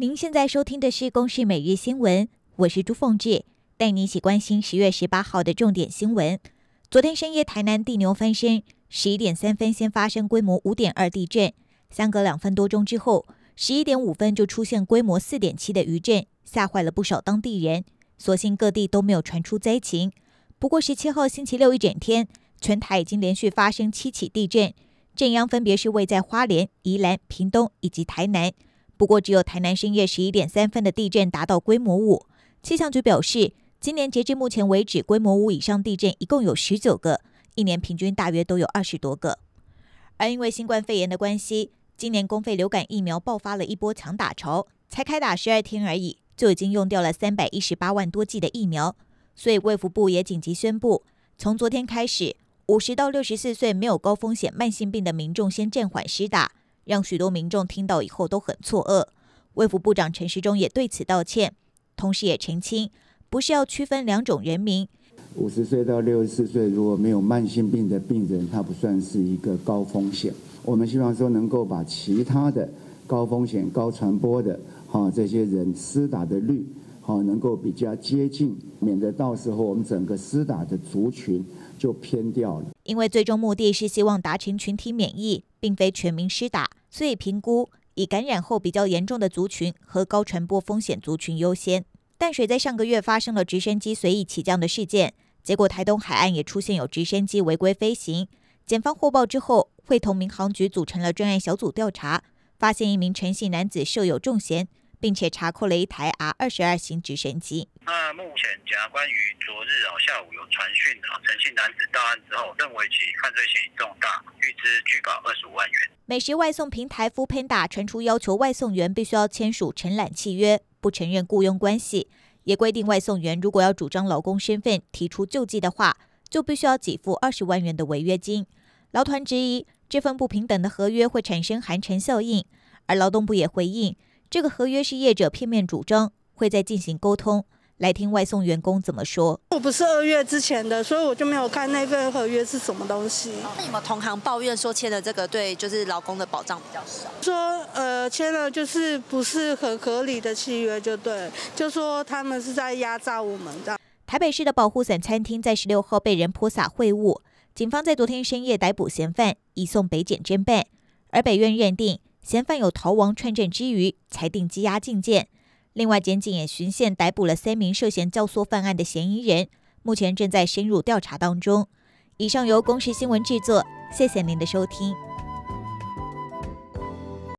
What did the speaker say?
您现在收听的是《公视每日新闻》，我是朱凤志，带你一起关心十月十八号的重点新闻。昨天深夜，台南地牛翻身，十一点三分先发生规模五点二地震，相隔两分多钟之后，十一点五分就出现规模四点七的余震，吓坏了不少当地人。所幸各地都没有传出灾情。不过十七号星期六一整天，全台已经连续发生七起地震，震央分别是位在花莲、宜兰、屏东以及台南。不过，只有台南深夜十一点三分的地震达到规模五。气象局表示，今年截至目前为止，规模五以上地震一共有十九个，一年平均大约都有二十多个。而因为新冠肺炎的关系，今年公费流感疫苗爆发了一波抢打潮，才开打十二天而已，就已经用掉了三百一十八万多剂的疫苗。所以卫福部也紧急宣布，从昨天开始，五十到六十四岁没有高风险慢性病的民众先暂缓施打。让许多民众听到以后都很错愕。卫福部长陈时中也对此道歉，同时也澄清，不是要区分两种人民。五十岁到六十四岁如果没有慢性病的病人，他不算是一个高风险。我们希望说能够把其他的高风险、高传播的哈这些人施打的率哈能够比较接近，免得到时候我们整个施打的族群就偏掉了。因为最终目的是希望达成群体免疫，并非全民施打。所以评估以感染后比较严重的族群和高传播风险族群优先。淡水在上个月发生了直升机随意起降的事件，结果台东海岸也出现有直升机违规飞行。检方获报之后，会同民航局组成了专案小组调查，发现一名陈姓男子涉有重嫌。并且查扣了一台 R 二十二型直升机。那目前检察官于昨日哦下午有传讯啊，陈姓男子到案之后，认为其犯罪嫌疑重大，预支具保二十五万元。美食外送平台 f o o p a n d a 传出要求外送员必须要签署承揽契约，不承认雇佣关系，也规定外送员如果要主张劳工身份提出救济的话，就必须要给付二十万元的违约金。劳团质疑这份不平等的合约会产生寒蝉效应，而劳动部也回应。这个合约是业者片面主张，会再进行沟通，来听外送员工怎么说。我不是二月之前的，所以我就没有看那份合约是什么东西。那你们同行抱怨说签的这个对就是劳工的保障比较少？说呃签了就是不是很合理的契约，就对，就说他们是在压榨我们的。台北市的保护伞餐厅在十六号被人泼洒秽物，警方在昨天深夜逮捕嫌犯，移送北检侦办，而北院认定。嫌犯有逃亡串证之余，裁定羁押禁见。另外，检警也循线逮捕了三名涉嫌教唆犯案的嫌疑人，目前正在深入调查当中。以上由公视新闻制作，谢谢您的收听。